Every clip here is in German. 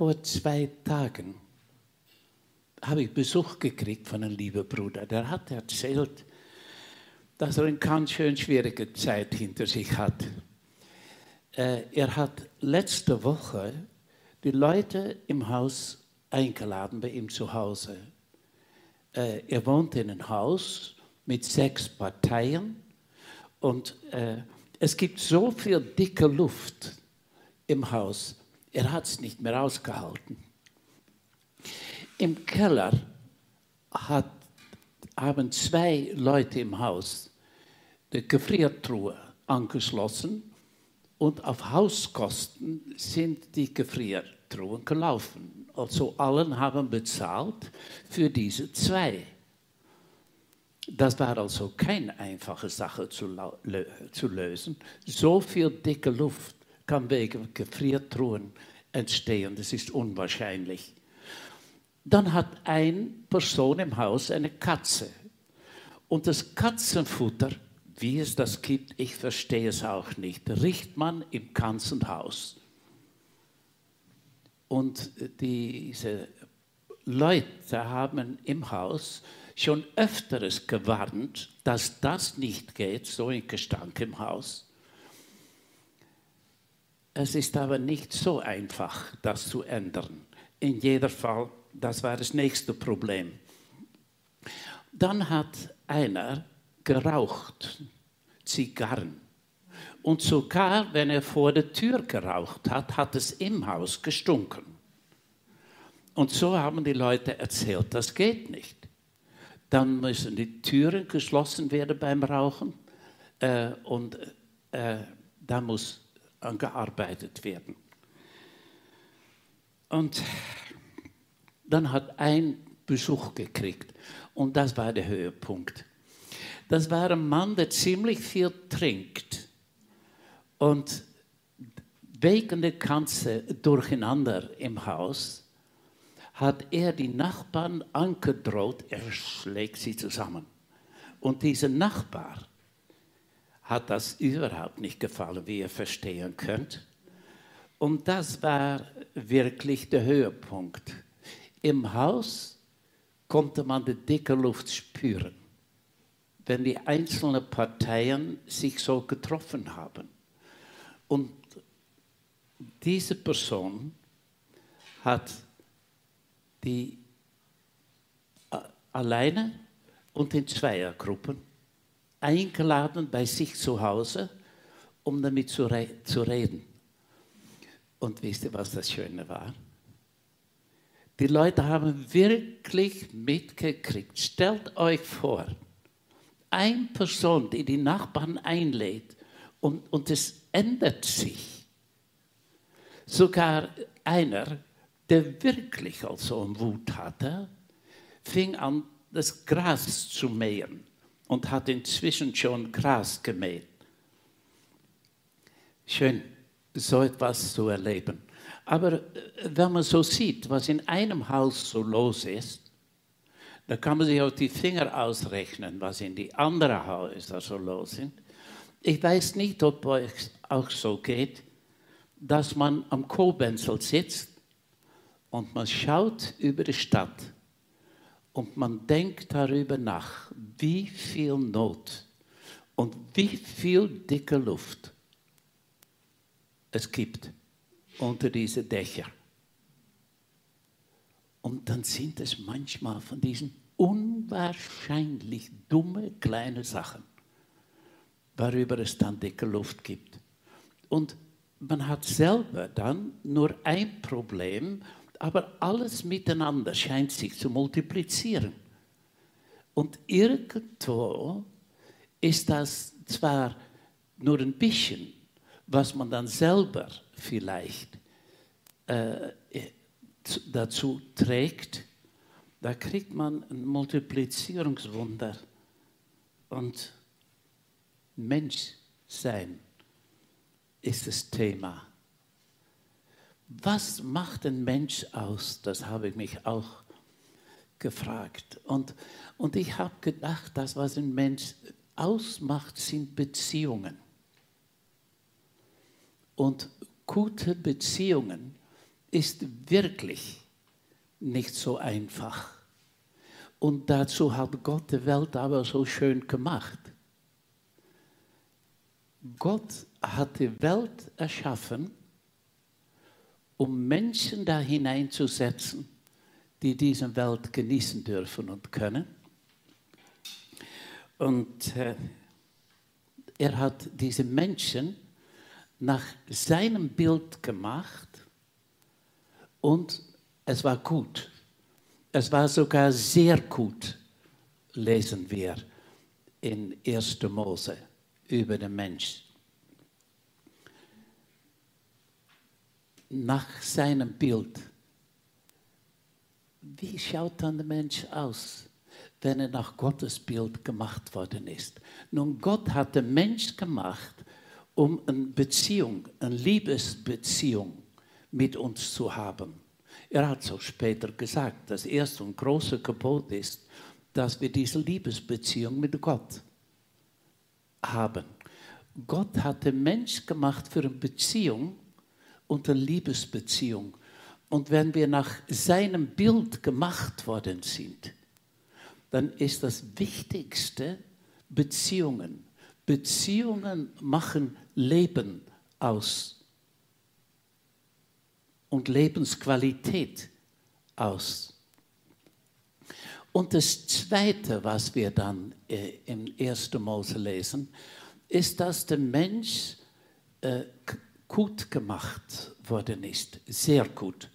vor zwei Tagen habe ich Besuch gekriegt von einem lieben Bruder. Der hat erzählt, dass er eine ganz schön schwierige Zeit hinter sich hat. Äh, er hat letzte Woche die Leute im Haus eingeladen bei ihm zu Hause. Äh, er wohnt in einem Haus mit sechs Parteien und äh, es gibt so viel dicke Luft im Haus. Er hat es nicht mehr ausgehalten. Im Keller hat, haben zwei Leute im Haus die Gefriertruhe angeschlossen und auf Hauskosten sind die Gefriertruhen gelaufen. Also allen haben bezahlt für diese zwei. Das war also keine einfache Sache zu, zu lösen. So viel dicke Luft kann wegen Gefriertruhen entstehen. Das ist unwahrscheinlich. Dann hat eine Person im Haus eine Katze. Und das Katzenfutter, wie es das gibt, ich verstehe es auch nicht, riecht man im ganzen Haus. Und diese Leute haben im Haus schon öfteres gewarnt, dass das nicht geht, so ein Gestank im Haus. Es ist aber nicht so einfach, das zu ändern. In jedem Fall das war das nächste Problem. Dann hat einer geraucht, Zigarren. Und sogar wenn er vor der Tür geraucht hat, hat es im Haus gestunken. Und so haben die Leute erzählt, das geht nicht. Dann müssen die Türen geschlossen werden beim Rauchen äh, und äh, da muss gearbeitet werden. Und dann hat ein Besuch gekriegt und das war der Höhepunkt. Das war ein Mann, der ziemlich viel trinkt und wegen der ganzen Durcheinander im Haus hat er die Nachbarn angedroht, er schlägt sie zusammen. Und dieser Nachbar hat das überhaupt nicht gefallen, wie ihr verstehen könnt. Und das war wirklich der Höhepunkt. Im Haus konnte man die dicke Luft spüren, wenn die einzelnen Parteien sich so getroffen haben. Und diese Person hat die äh, alleine und in Zweiergruppen eingeladen bei sich zu Hause, um damit zu, re zu reden. Und wisst ihr, was das Schöne war? Die Leute haben wirklich mitgekriegt. Stellt euch vor, eine Person, die die Nachbarn einlädt und, und es ändert sich. Sogar einer, der wirklich also Wut hatte, fing an, das Gras zu mähen und hat inzwischen schon Gras gemäht. Schön, so etwas zu erleben. Aber äh, wenn man so sieht, was in einem Haus so los ist, da kann man sich auf die Finger ausrechnen, was in die anderen Häuser so los ist. Ich weiß nicht, ob es auch so geht, dass man am Kobenzel sitzt und man schaut über die Stadt und man denkt darüber nach, wie viel Not und wie viel dicke Luft es gibt unter diese Dächer. Und dann sind es manchmal von diesen unwahrscheinlich dumme kleinen Sachen, worüber es dann dicke Luft gibt. Und man hat selber dann nur ein Problem, aber alles miteinander scheint sich zu multiplizieren. Und irgendwo ist das zwar nur ein bisschen, was man dann selber vielleicht äh, dazu trägt, da kriegt man ein Multiplizierungswunder. Und Menschsein ist das Thema. Was macht ein Mensch aus? Das habe ich mich auch gefragt. Und, und ich habe gedacht, das, was ein Mensch ausmacht, sind Beziehungen. Und gute Beziehungen ist wirklich nicht so einfach. Und dazu hat Gott die Welt aber so schön gemacht. Gott hat die Welt erschaffen, um Menschen da hineinzusetzen, die diese Welt genießen dürfen und können. Und äh, er hat diese Menschen nach seinem Bild gemacht und es war gut. Es war sogar sehr gut, lesen wir in 1. Mose über den Mensch. Nach seinem Bild. Wie schaut dann der Mensch aus, wenn er nach Gottes Bild gemacht worden ist? Nun, Gott hat den Mensch gemacht, um eine Beziehung, eine Liebesbeziehung mit uns zu haben. Er hat so später gesagt, das erste und große Gebot ist, dass wir diese Liebesbeziehung mit Gott haben. Gott hat den Mensch gemacht für eine Beziehung eine Liebesbeziehung. Und wenn wir nach seinem Bild gemacht worden sind, dann ist das Wichtigste Beziehungen. Beziehungen machen Leben aus und Lebensqualität aus. Und das Zweite, was wir dann äh, im 1. Mose lesen, ist, dass der Mensch äh, gut gemacht worden ist, sehr gut.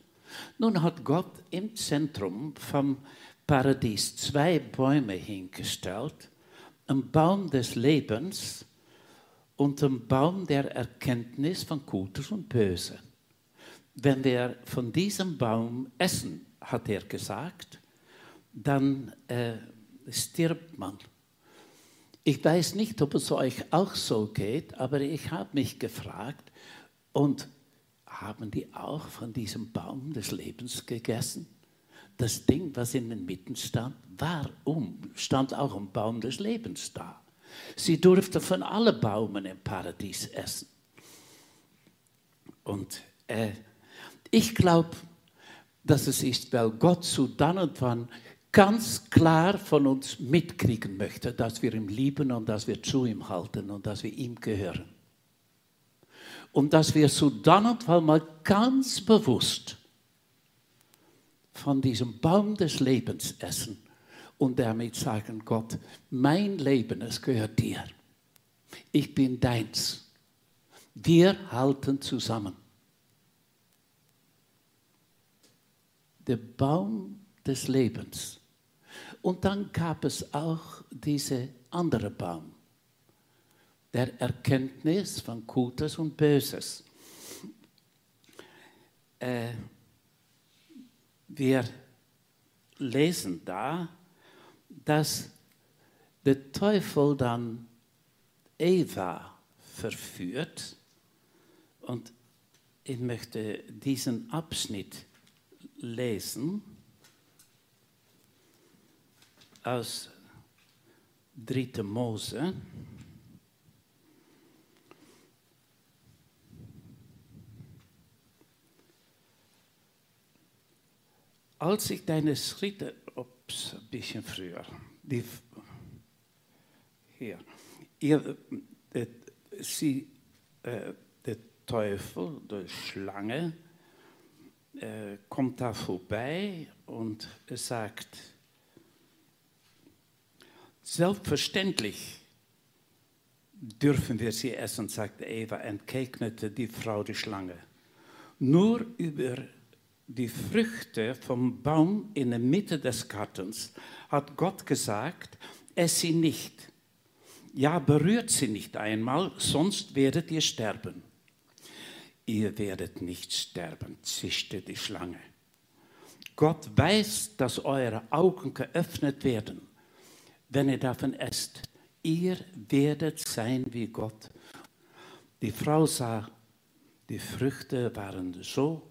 Nun hat Gott im Zentrum vom Paradies zwei Bäume hingestellt, einen Baum des Lebens und einen Baum der Erkenntnis von Gutes und Böse. Wenn wir von diesem Baum essen, hat er gesagt, dann äh, stirbt man. Ich weiß nicht, ob es euch auch so geht, aber ich habe mich gefragt, und haben die auch von diesem Baum des Lebens gegessen? Das Ding, was in den Mitten stand, warum stand auch ein Baum des Lebens da? Sie durfte von allen Baumen im Paradies essen. Und äh, ich glaube, dass es ist, weil Gott so dann und wann ganz klar von uns mitkriegen möchte, dass wir ihn lieben und dass wir zu ihm halten und dass wir ihm gehören. Und dass wir so dann und wann mal ganz bewusst von diesem Baum des Lebens essen und damit sagen, Gott, mein Leben, es gehört dir. Ich bin deins. Wir halten zusammen. Der Baum des Lebens und dann gab es auch diese andere Baum, der Erkenntnis von Gutes und Böses. Äh, wir lesen da, dass der Teufel dann Eva verführt und ich möchte diesen Abschnitt lesen aus 3. Mose. Als ich deine Schritte, ups, ein bisschen früher, die, hier, ihr, äh, sie, äh, der Teufel, die Schlange, äh, kommt da vorbei und sagt, Selbstverständlich dürfen wir sie essen, sagte Eva, entgegnete die Frau die Schlange. Nur über die Früchte vom Baum in der Mitte des Gartens hat Gott gesagt, ess sie nicht. Ja, berührt sie nicht einmal, sonst werdet ihr sterben. Ihr werdet nicht sterben, zischte die Schlange. Gott weiß, dass eure Augen geöffnet werden wenn ihr davon esst. Ihr werdet sein wie Gott. Die Frau sah, die Früchte waren so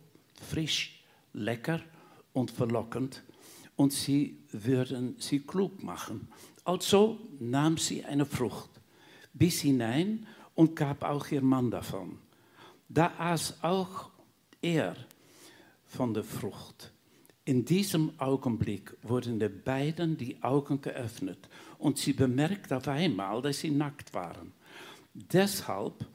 frisch, lecker und verlockend und sie würden sie klug machen. Also nahm sie eine Frucht, biss hinein und gab auch ihr Mann davon. Da aß auch er von der Frucht. In diesem Augenblick wurden den beiden die Augen geöffnet und sie bemerkten auf einmal, dass sie nackt waren. Deshalb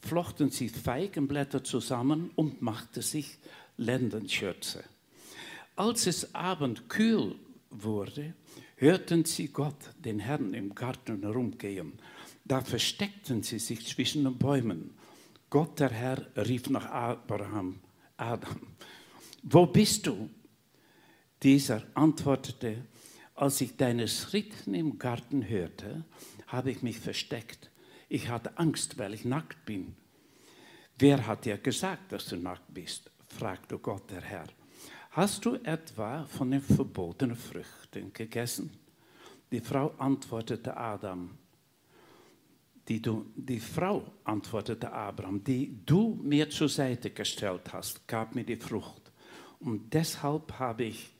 flochten sie Feigenblätter zusammen und machten sich Lendenschürze. Als es Abend kühl wurde, hörten sie Gott, den Herrn, im Garten herumgehen. Da versteckten sie sich zwischen den Bäumen. Gott, der Herr, rief nach Abraham, Adam, wo bist du? Dieser antwortete, als ich deine Schritten im Garten hörte, habe ich mich versteckt. Ich hatte Angst, weil ich nackt bin. Wer hat dir gesagt, dass du nackt bist? Fragte Gott der Herr. Hast du etwa von den verbotenen Früchten gegessen? Die Frau antwortete Adam. Die, du, die Frau antwortete Abraham, die du mir zur Seite gestellt hast, gab mir die Frucht. Und deshalb habe ich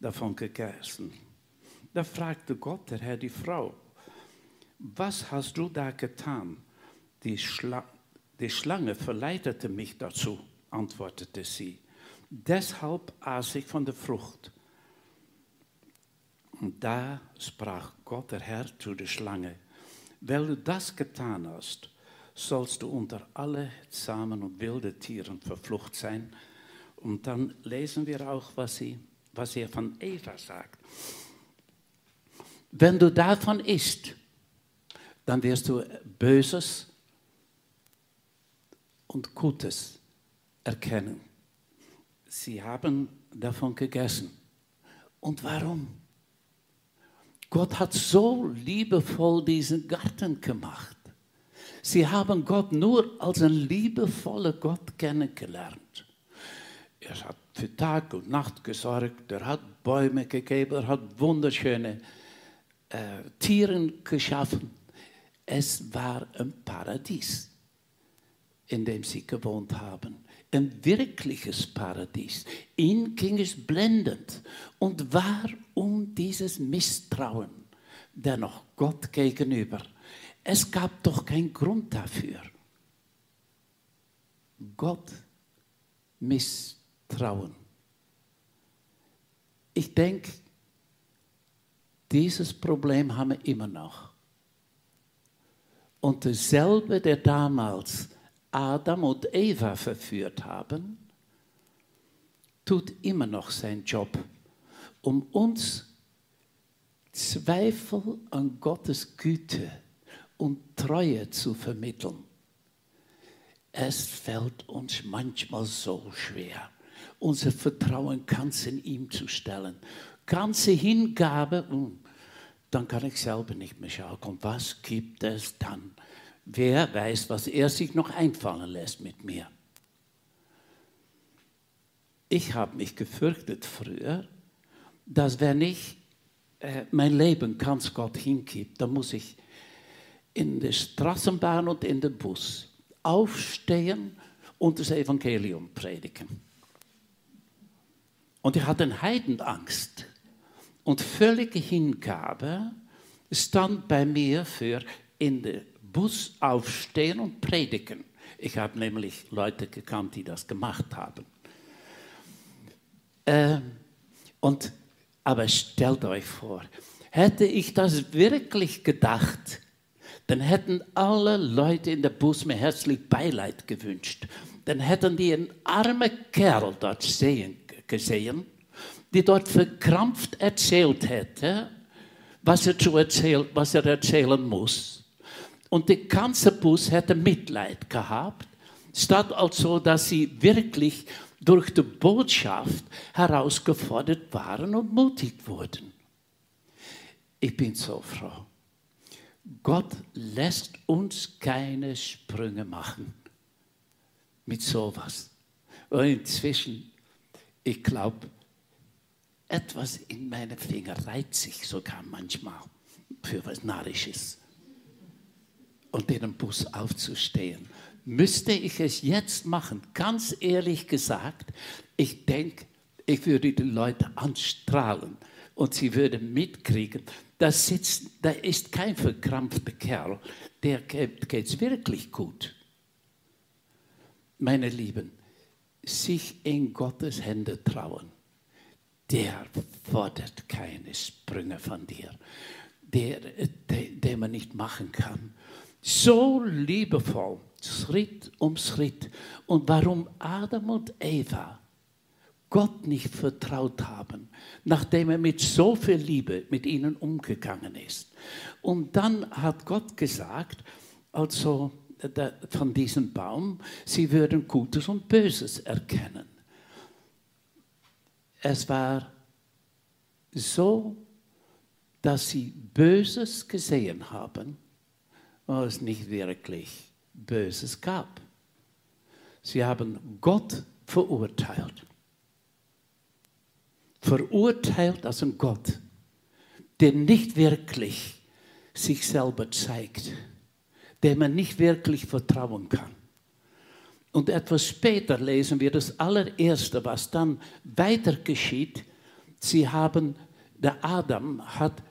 davon gegessen. Da fragte Gott, der Herr, die Frau, was hast du da getan? Die, Schla die Schlange verleitete mich dazu, antwortete sie. Deshalb aß ich von der Frucht. Und da sprach Gott, der Herr, zu der Schlange, weil du das getan hast, sollst du unter alle zahmen und wilde Tieren verflucht sein. Und dann lesen wir auch, was, sie, was er von Eva sagt. Wenn du davon isst, dann wirst du Böses und Gutes erkennen. Sie haben davon gegessen. Und warum? Gott hat so liebevoll diesen Garten gemacht. Sie haben Gott nur als einen liebevollen Gott kennengelernt. Er hat für Tag und Nacht gesorgt, er hat Bäume gegeben, er hat wunderschöne äh, Tiere geschaffen. Es war ein Paradies, in dem sie gewohnt haben. Ein wirkliches Paradies. Ihnen ging es blendend. Und warum dieses Misstrauen dennoch Gott gegenüber? Es gab doch keinen Grund dafür. Gott misstrauen. Ich denke, dieses Problem haben wir immer noch. Und derselbe, der damals Adam und Eva verführt haben, tut immer noch seinen Job, um uns Zweifel an Gottes Güte und Treue zu vermitteln. Es fällt uns manchmal so schwer, unser Vertrauen ganz in ihm zu stellen. Ganze Hingabe, hm, dann kann ich selber nicht mehr schauen. Und was gibt es dann? Wer weiß, was er sich noch einfallen lässt mit mir. Ich habe mich gefürchtet früher, dass wenn ich äh, mein Leben ganz Gott hingebe, dann muss ich in der Straßenbahn und in den Bus aufstehen und das Evangelium predigen. Und ich hatte Heidenangst und völlige Hingabe stand bei mir für in den Bus aufstehen und predigen. Ich habe nämlich Leute gekannt, die das gemacht haben. Äh, und, aber stellt euch vor, hätte ich das wirklich gedacht, dann hätten alle Leute in der Bus mir herzlich Beileid gewünscht. Dann hätten die einen armen Kerl dort sehen, gesehen, die dort verkrampft erzählt hätte, was er, zu erzählen, was er erzählen muss. Und der ganze Bus hätte Mitleid gehabt, statt also, dass sie wirklich durch die Botschaft herausgefordert waren und mutig wurden. Ich bin so froh. Gott lässt uns keine Sprünge machen mit sowas. Und inzwischen, ich glaube, etwas in meinen Fingern reizt sich sogar manchmal für was Narrisches und in den Bus aufzustehen. Müsste ich es jetzt machen? Ganz ehrlich gesagt, ich denke, ich würde die Leute anstrahlen und sie würden mitkriegen, da, sitzt, da ist kein verkrampfter Kerl, der geht es wirklich gut. Meine Lieben, sich in Gottes Hände trauen, der fordert keine Sprünge von dir, der, der, der man nicht machen kann. So liebevoll, Schritt um Schritt. Und warum Adam und Eva Gott nicht vertraut haben, nachdem er mit so viel Liebe mit ihnen umgegangen ist. Und dann hat Gott gesagt, also von diesem Baum, sie würden Gutes und Böses erkennen. Es war so, dass sie Böses gesehen haben, was es nicht wirklich Böses gab. Sie haben Gott verurteilt verurteilt als ein Gott, der nicht wirklich sich selber zeigt, dem man nicht wirklich vertrauen kann. Und etwas später lesen wir das allererste, was dann weiter geschieht. Sie haben, der Adam hat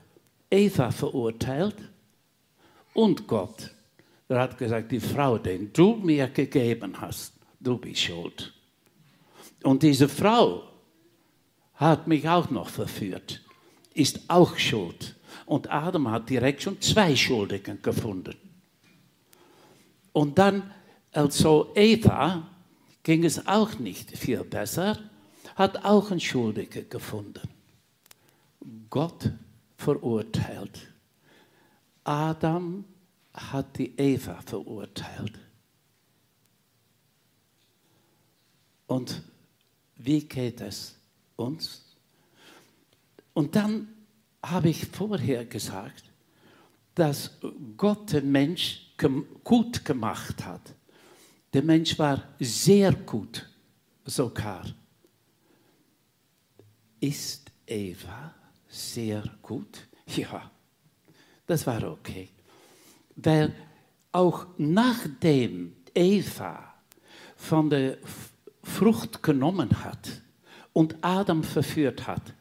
Eva verurteilt und Gott. Er hat gesagt, die Frau, den du mir gegeben hast, du bist schuld. Und diese Frau hat mich auch noch verführt, ist auch schuld. Und Adam hat direkt schon zwei Schuldigen gefunden. Und dann, also Eva, ging es auch nicht viel besser, hat auch einen Schuldigen gefunden. Gott verurteilt. Adam hat die Eva verurteilt. Und wie geht es? uns. Und dann habe ich vorher gesagt, dass Gott den Mensch gut gemacht hat. Der Mensch war sehr gut sogar. Ist Eva sehr gut? Ja, das war okay. Weil auch nachdem Eva von der Frucht genommen hat, und Adam verführt hat,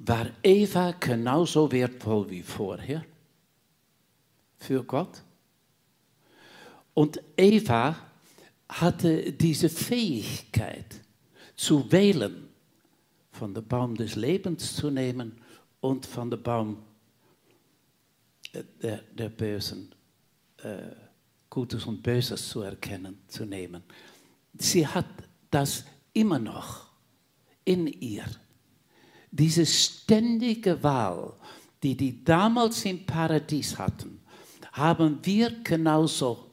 war Eva genauso wertvoll wie vorher für Gott. Und Eva hatte diese Fähigkeit zu wählen, von dem Baum des Lebens zu nehmen und von dem Baum der, der Bösen, äh, Gutes und Böses zu erkennen, zu nehmen. Sie hat das immer noch in ihr. Diese ständige Wahl, die die damals im Paradies hatten, haben wir genauso.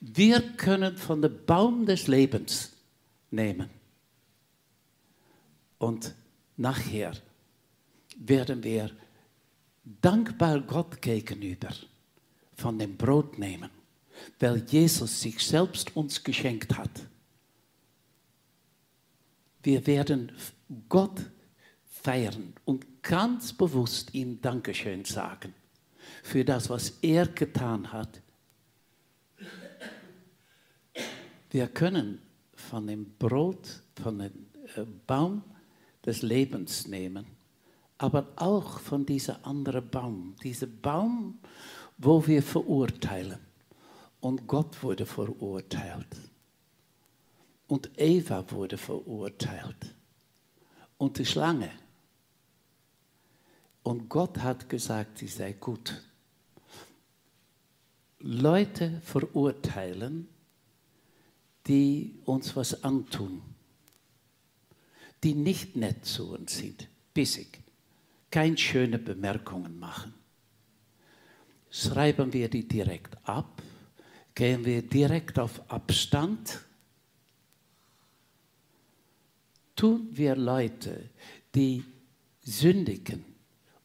Wir können von dem Baum des Lebens nehmen. Und nachher werden wir dankbar Gott gegenüber von dem Brot nehmen, weil Jesus sich selbst uns geschenkt hat. Wir werden Gott feiern und ganz bewusst ihm Dankeschön sagen für das, was er getan hat. Wir können von dem Brot, von dem äh, Baum des Lebens nehmen, aber auch von dieser anderen Baum, dieser Baum, wo wir verurteilen. Und Gott wurde verurteilt. Und Eva wurde verurteilt. Und die Schlange. Und Gott hat gesagt, sie sei gut. Leute verurteilen, die uns was antun, die nicht nett zu uns sind, bissig, keine schöne Bemerkungen machen. Schreiben wir die direkt ab, gehen wir direkt auf Abstand tun wir Leute, die sündigen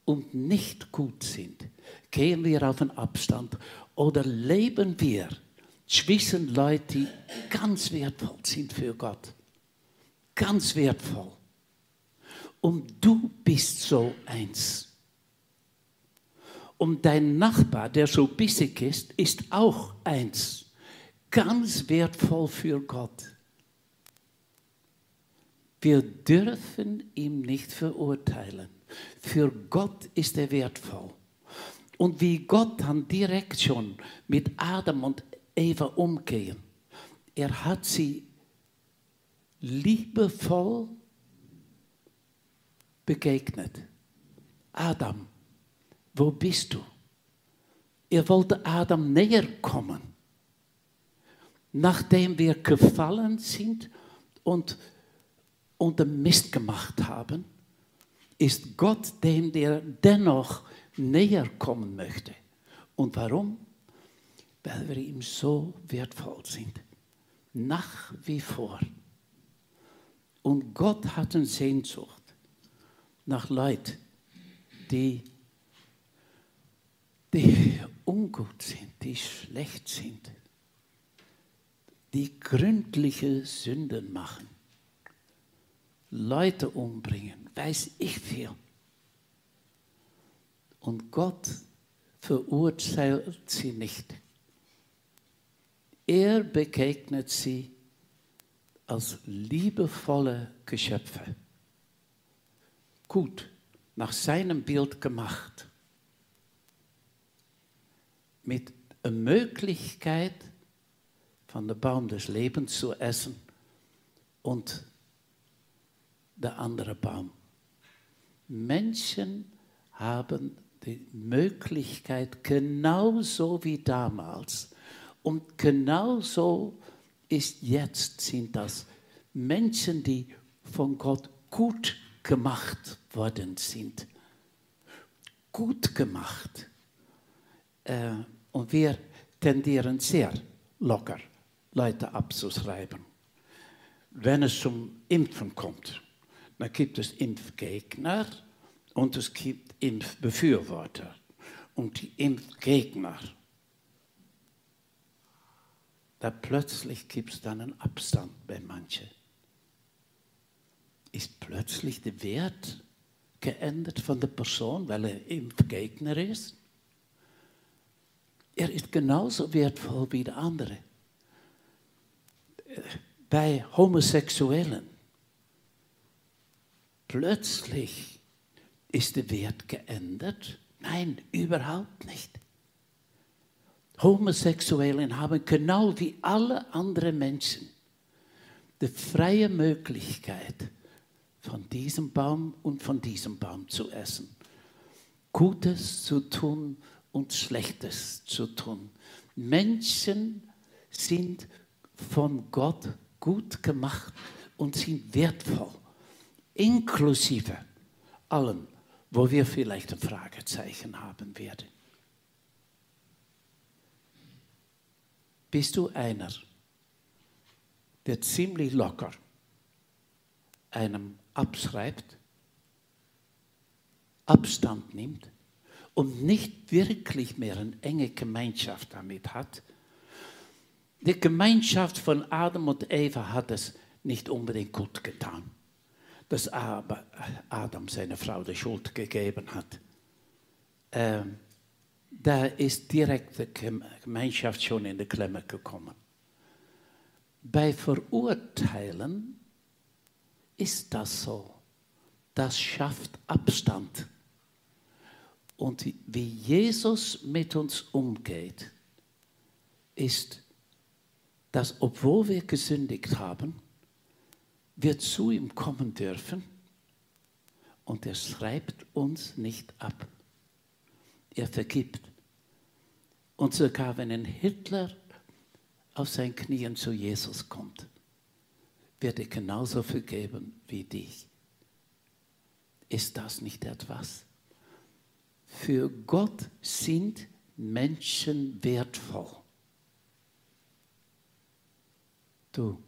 und nicht gut sind, gehen wir auf einen Abstand oder leben wir zwischen Leuten, die ganz wertvoll sind für Gott. Ganz wertvoll. Und du bist so eins. Und dein Nachbar, der so bissig ist, ist auch eins. Ganz wertvoll für Gott. Wir dürfen ihn nicht verurteilen. Für Gott ist er wertvoll. Und wie Gott dann direkt schon mit Adam und Eva umgehen, er hat sie liebevoll begegnet. Adam, wo bist du? Er wollte Adam näher kommen. Nachdem wir gefallen sind und unter Mist gemacht haben, ist Gott dem, der dennoch näher kommen möchte. Und warum? Weil wir ihm so wertvoll sind. Nach wie vor. Und Gott hat eine Sehnsucht nach Leuten, die, die ungut sind, die schlecht sind, die gründliche Sünden machen, Leute umbringen, weiß ich viel. Und Gott verurteilt sie nicht. Er begegnet sie als liebevolle Geschöpfe. Gut, nach seinem Bild gemacht. Mit der Möglichkeit, von dem Baum des Lebens zu essen und der andere Baum. Menschen haben die Möglichkeit, genauso wie damals, und genauso ist jetzt, sind das Menschen, die von Gott gut gemacht worden sind. Gut gemacht. Äh, und wir tendieren sehr locker, Leute abzuschreiben. Wenn es zum Impfen kommt, dann gibt es Impfgegner und es gibt Impfbefürworter. Und die Impfgegner da plötzlich gibt es dann einen Abstand bei manchen. Ist plötzlich der Wert geändert von der Person, weil er Impfgegner ist? Er ist genauso wertvoll wie der andere. Bei Homosexuellen plötzlich ist der Wert geändert? Nein, überhaupt nicht. Homosexuellen haben genau wie alle anderen Menschen die freie Möglichkeit, von diesem Baum und von diesem Baum zu essen. Gutes zu tun und Schlechtes zu tun. Menschen sind von Gott gut gemacht und sind wertvoll, inklusive allem, wo wir vielleicht ein Fragezeichen haben werden. bist du einer, der ziemlich locker einem abschreibt, Abstand nimmt und nicht wirklich mehr eine enge Gemeinschaft damit hat. Die Gemeinschaft von Adam und Eva hat es nicht unbedingt gut getan, dass Adam seiner Frau die Schuld gegeben hat. Ähm, da ist direkt die Gemeinschaft schon in die Klemme gekommen. Bei Verurteilen ist das so. Das schafft Abstand. Und wie Jesus mit uns umgeht, ist, dass obwohl wir gesündigt haben, wir zu ihm kommen dürfen und er schreibt uns nicht ab er vergibt. Und sogar wenn ein Hitler auf seinen Knien zu Jesus kommt, wird er genauso vergeben wie dich. Ist das nicht etwas? Für Gott sind Menschen wertvoll. Du,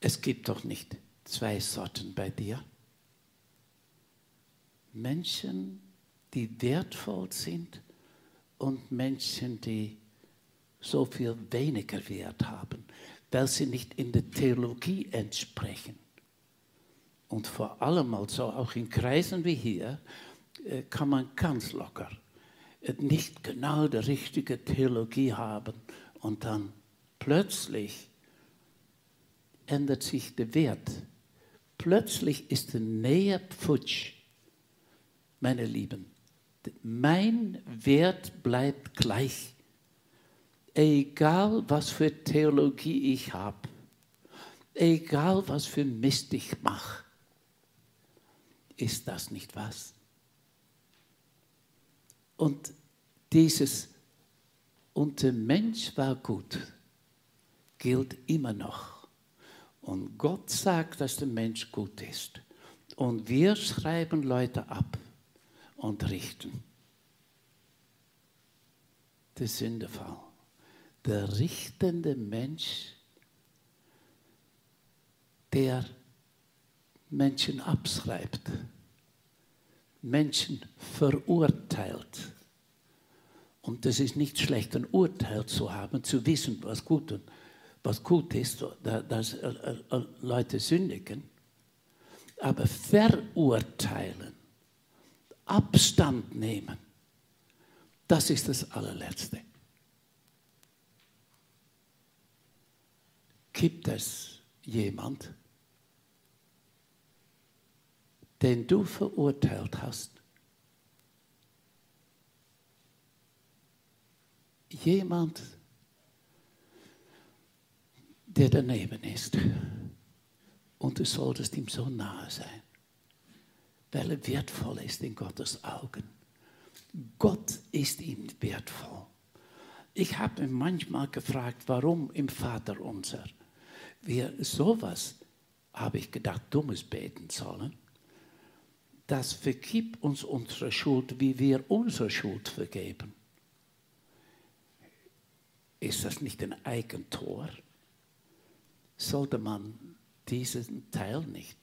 es gibt doch nicht zwei Sorten bei dir. Menschen die wertvoll sind und Menschen, die so viel weniger Wert haben, weil sie nicht in der Theologie entsprechen. Und vor allem also auch in Kreisen wie hier äh, kann man ganz locker äh, nicht genau die richtige Theologie haben und dann plötzlich ändert sich der Wert. Plötzlich ist die Nähe futsch, meine Lieben. Mein Wert bleibt gleich. Egal was für Theologie ich habe, egal was für Mist ich mache, ist das nicht was? Und dieses und der Mensch war gut gilt immer noch. Und Gott sagt, dass der Mensch gut ist. Und wir schreiben Leute ab und richten. Der Sündefall. Der richtende Mensch, der Menschen abschreibt, Menschen verurteilt. Und das ist nicht schlecht, ein Urteil zu haben, zu wissen, was gut und was gut ist, dass äh, äh, Leute sündigen. Aber verurteilen, Abstand nehmen, das ist das allerletzte. Gibt es jemand, den du verurteilt hast? Jemand, der daneben ist. Und du solltest ihm so nahe sein, weil er wertvoll ist in Gottes Augen. Gott ist ihm wertvoll. Ich habe mich manchmal gefragt, warum im Vater unser wir sowas, habe ich gedacht, dummes beten sollen. Das vergibt uns unsere Schuld, wie wir unsere Schuld vergeben. Ist das nicht ein Eigentor? Sollte man diesen Teil nicht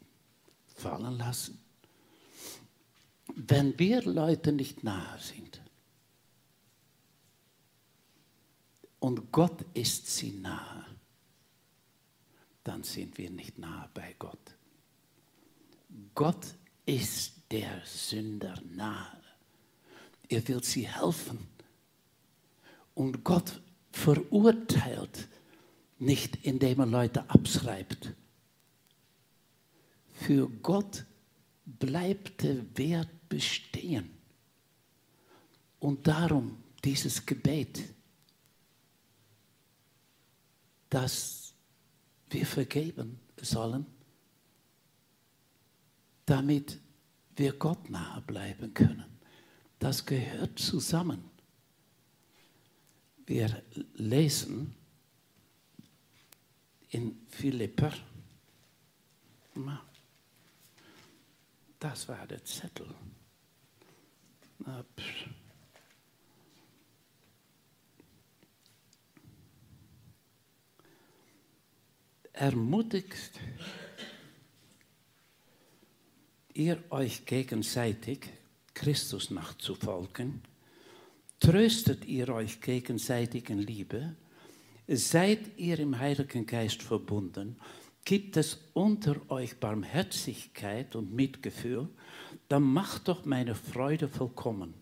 fallen lassen? Wenn wir Leute nicht nahe sind und Gott ist sie nahe, dann sind wir nicht nahe bei Gott. Gott ist der Sünder nahe. Er will sie helfen. Und Gott verurteilt nicht indem er Leute abschreibt. Für Gott bleibt der Wert bestehen. Und darum dieses Gebet, dass wir vergeben sollen, damit wir Gott nahe bleiben können. Das gehört zusammen. Wir lesen in Philipper. Das war der Zettel. Ermutigt ihr euch gegenseitig, Christus nachzufolgen, tröstet ihr euch gegenseitig in Liebe, Seid ihr im Heiligen Geist verbunden? Gibt es unter euch Barmherzigkeit und Mitgefühl? Dann macht doch meine Freude vollkommen,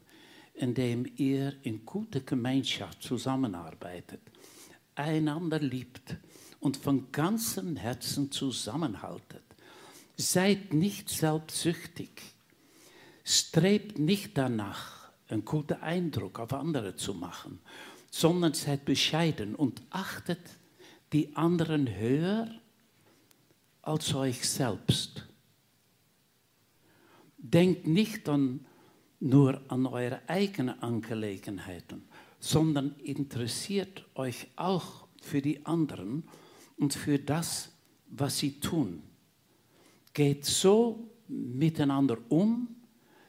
indem ihr in guter Gemeinschaft zusammenarbeitet, einander liebt und von ganzem Herzen zusammenhaltet. Seid nicht selbstsüchtig. Strebt nicht danach, einen guten Eindruck auf andere zu machen sondern seid bescheiden und achtet die anderen höher als euch selbst. Denkt nicht an, nur an eure eigenen Angelegenheiten, sondern interessiert euch auch für die anderen und für das, was sie tun. Geht so miteinander um,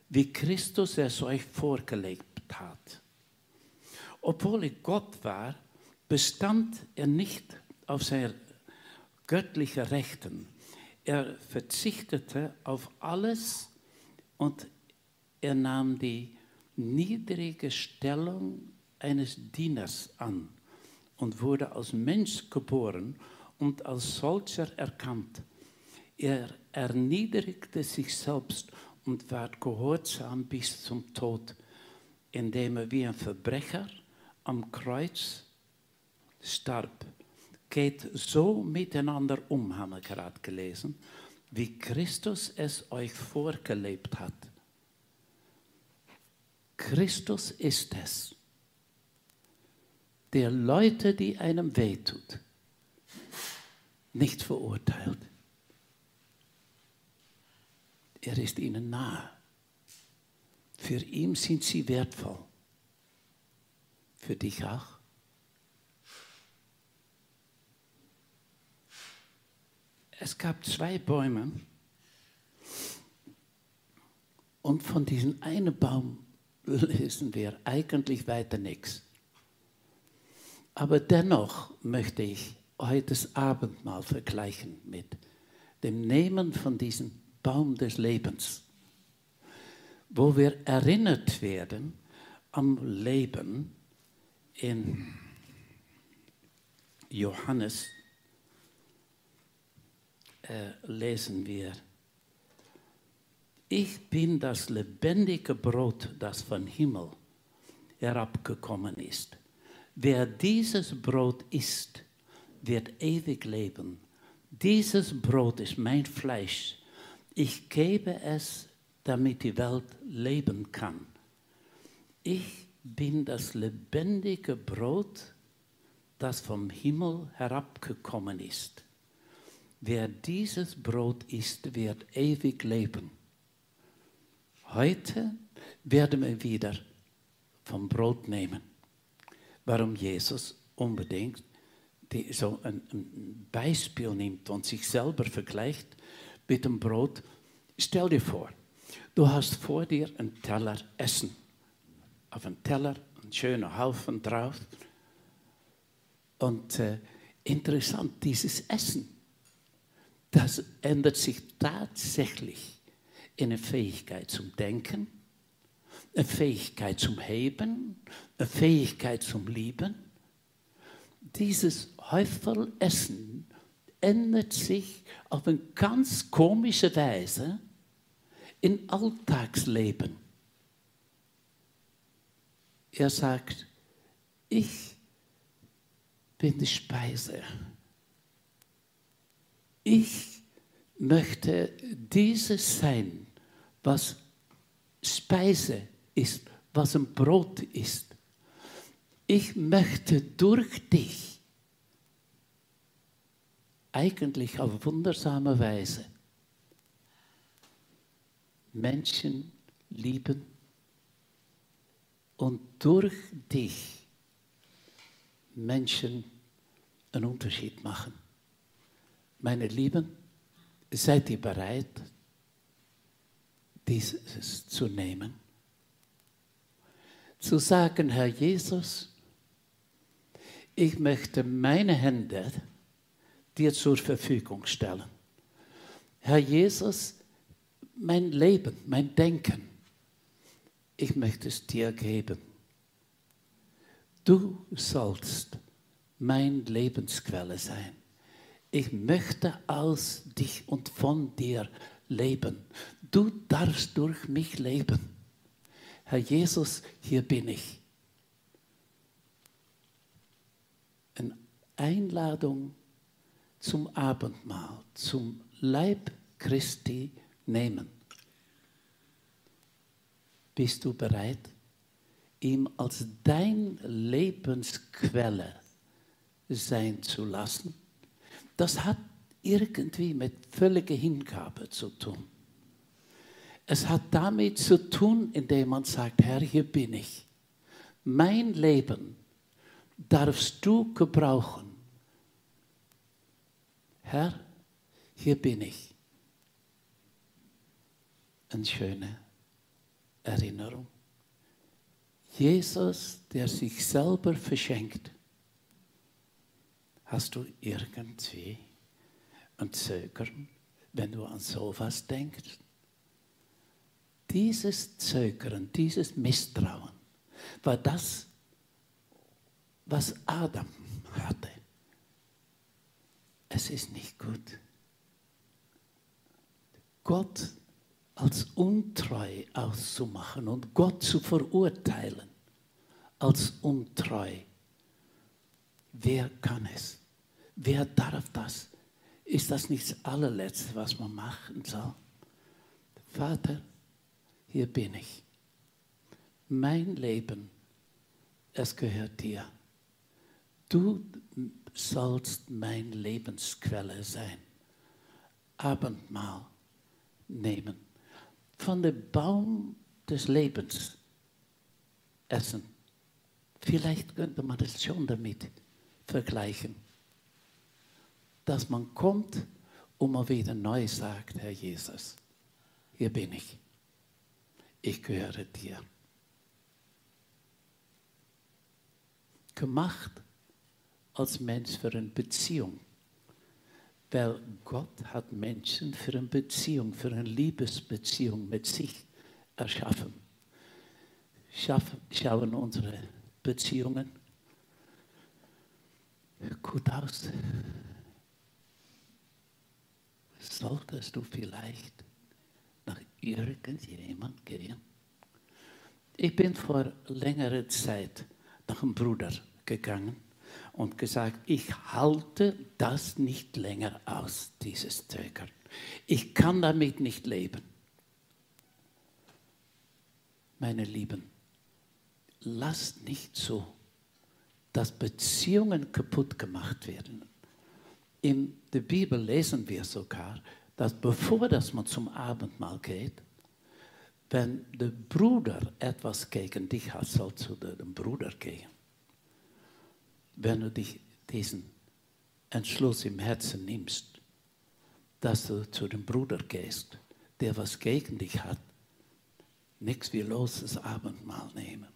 wie Christus es euch vorgelebt hat. Obwohl er Gott war, bestand er nicht auf seine göttlichen Rechten. Er verzichtete auf alles und er nahm die niedrige Stellung eines Dieners an und wurde als Mensch geboren und als solcher erkannt. Er erniedrigte sich selbst und war gehorsam bis zum Tod, indem er wie ein Verbrecher am Kreuz starb, geht so miteinander um, haben wir gerade gelesen, wie Christus es euch vorgelebt hat. Christus ist es, der Leute, die einem wehtut, nicht verurteilt. Er ist ihnen nahe. Für ihn sind sie wertvoll. Für dich auch. Es gab zwei Bäume und von diesem einen Baum lesen wir eigentlich weiter nichts. Aber dennoch möchte ich heute das Abendmahl vergleichen mit dem Nehmen von diesem Baum des Lebens, wo wir erinnert werden am Leben in Johannes äh, lesen wir, ich bin das lebendige Brot, das vom Himmel herabgekommen ist. Wer dieses Brot isst, wird ewig leben. Dieses Brot ist mein Fleisch. Ich gebe es, damit die Welt leben kann. Ich bin das lebendige Brot, das vom Himmel herabgekommen ist. Wer dieses Brot isst, wird ewig leben. Heute werden wir wieder vom Brot nehmen. Warum Jesus unbedingt die, so ein, Beispiel nimmt und sich selber vergleicht mit dem Brot. Stell dir vor, du hast vor dir einen Teller Essen. Auf einem Teller ein schöner Haufen drauf. Und äh, interessant, dieses Essen das ändert sich tatsächlich in eine Fähigkeit zum Denken, eine Fähigkeit zum Heben, eine Fähigkeit zum Lieben. Dieses Häufelessen ändert sich auf eine ganz komische Weise im Alltagsleben. Er sagt, ich bin die Speise ich möchte dieses sein, was Speise ist, was ein Brot ist. Ich möchte durch dich eigentlich auf wundersame Weise Menschen lieben und durch dich Menschen einen Unterschied machen. Meine Lieben, seid ihr bereit, dieses zu nehmen? Zu sagen, Herr Jesus, ich möchte meine Hände dir zur Verfügung stellen. Herr Jesus, mein Leben, mein Denken, ich möchte es dir geben. Du sollst mein Lebensquelle sein ich möchte aus dich und von dir leben. Du darfst durch mich leben. Herr Jesus, hier bin ich. Eine Einladung zum Abendmahl, zum Leib Christi nehmen. Bist du bereit, ihm als dein Lebensquelle sein zu lassen? das hat irgendwie mit völliger Hingabe zu tun. Es hat damit zu tun, indem man sagt, Herr, hier bin ich. Mein Leben darfst du gebrauchen. Herr, hier bin ich. Eine schöne Erinnerung. Jesus, der sich selber verschenkt, Hast du irgendwie ein Zögern, wenn du an sowas denkst? Dieses Zögern, dieses Misstrauen war das, was Adam hatte. Es ist nicht gut. Gott als untreu auszumachen und Gott zu verurteilen als untreu Wer kann es? Wer darf das? Ist das nicht das allerletzte, was man machen soll? Vater, hier bin ich. Mein Leben, es gehört dir. du sollst mein Lebensquelle sein. Abendmahl nehmen. Von dem Baum des Lebens essen. Vielleicht könnte man das schon damit vergleichen. Dass man kommt und man wieder neu sagt, Herr Jesus, hier bin ich. Ich gehöre dir. Gemacht als Mensch für eine Beziehung. Weil Gott hat Menschen für eine Beziehung, für eine Liebesbeziehung mit sich erschaffen. Schaffen, schauen unsere Beziehungen gut aus? Solltest du vielleicht nach irgendjemand gehen? Ich bin vor längerer Zeit nach einem Bruder gegangen und gesagt, ich halte das nicht länger aus, dieses Zögern. Ich kann damit nicht leben. Meine Lieben, lasst nicht so, dass Beziehungen kaputt gemacht werden. In der Bibel lesen wir sogar, dass bevor dass man zum Abendmahl geht, wenn der Bruder etwas gegen dich hat, sollst du dem Bruder gehen. Wenn du dich diesen Entschluss im Herzen nimmst, dass du zu dem Bruder gehst, der was gegen dich hat, nichts wie loses Abendmahl nehmen.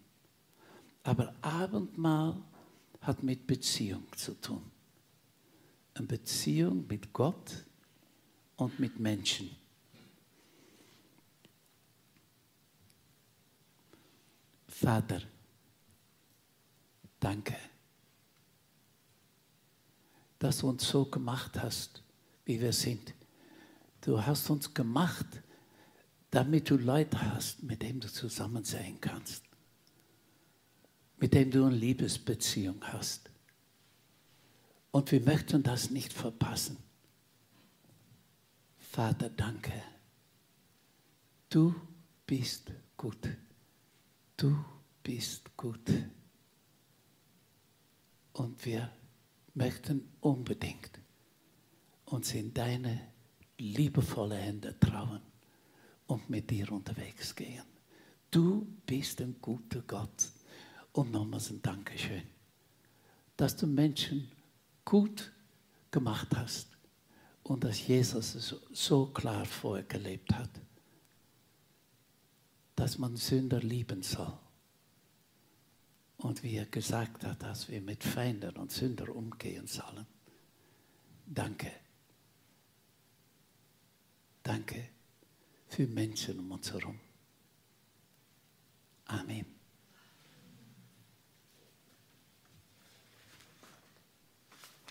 Aber Abendmahl hat mit Beziehung zu tun. Eine Beziehung mit Gott und mit Menschen. Vater, danke, dass du uns so gemacht hast, wie wir sind. Du hast uns gemacht, damit du Leute hast, mit denen du zusammen sein kannst, mit denen du eine Liebesbeziehung hast. Und wir möchten das nicht verpassen. Vater, danke. Du bist gut. Du bist gut. Und wir möchten unbedingt uns in deine liebevolle Hände trauen und mit dir unterwegs gehen. Du bist ein guter Gott. Und nochmals ein Dankeschön, dass du Menschen gut gemacht hast und dass Jesus es so klar vorher gelebt hat dass man Sünder lieben soll. Und wie er gesagt hat, dass wir mit Feinden und Sündern umgehen sollen. Danke. Danke für Menschen um uns herum. Amen.